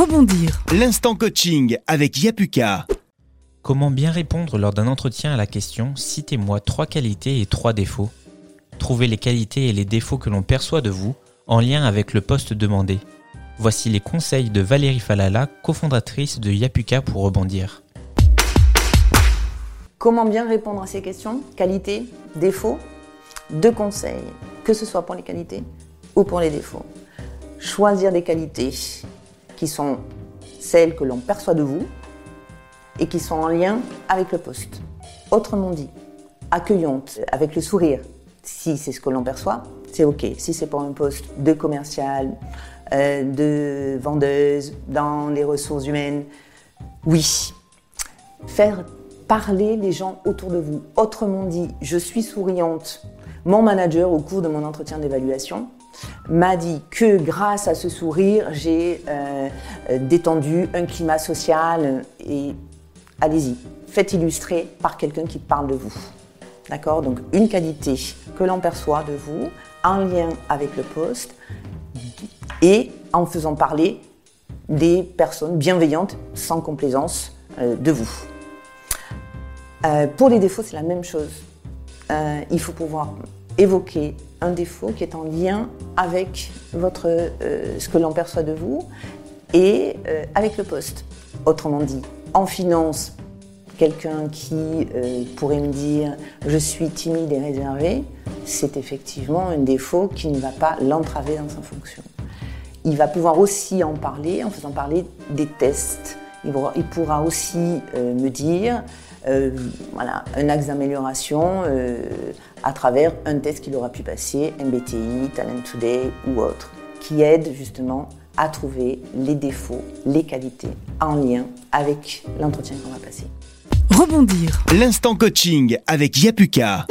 Rebondir. L'instant coaching avec Yapuka. Comment bien répondre lors d'un entretien à la question Citez-moi trois qualités et trois défauts Trouvez les qualités et les défauts que l'on perçoit de vous en lien avec le poste demandé. Voici les conseils de Valérie Falala, cofondatrice de Yapuka pour rebondir. Comment bien répondre à ces questions Qualité, défaut Deux conseils, que ce soit pour les qualités ou pour les défauts. Choisir des qualités qui sont celles que l'on perçoit de vous et qui sont en lien avec le poste. Autrement dit, accueillante, avec le sourire, si c'est ce que l'on perçoit, c'est OK. Si c'est pour un poste de commercial, euh, de vendeuse, dans les ressources humaines, oui. Faire parler les gens autour de vous. Autrement dit, je suis souriante. Mon manager, au cours de mon entretien d'évaluation, m'a dit que grâce à ce sourire, j'ai euh, détendu un climat social et allez-y, faites illustrer par quelqu'un qui parle de vous. D'accord? Donc une qualité que l'on perçoit de vous en lien avec le poste et en faisant parler des personnes bienveillantes, sans complaisance euh, de vous. Euh, pour les défauts, c'est la même chose. Euh, il faut pouvoir évoquer un défaut qui est en lien avec votre, ce que l'on perçoit de vous et avec le poste. Autrement dit, en finance, quelqu'un qui pourrait me dire je suis timide et réservé, c'est effectivement un défaut qui ne va pas l'entraver dans sa fonction. Il va pouvoir aussi en parler en faisant parler des tests. Il pourra aussi euh, me dire euh, voilà, un axe d'amélioration euh, à travers un test qu'il aura pu passer, MBTI, Talent Today ou autre, qui aide justement à trouver les défauts, les qualités en lien avec l'entretien qu'on va passer. Rebondir. L'instant coaching avec Yapuka.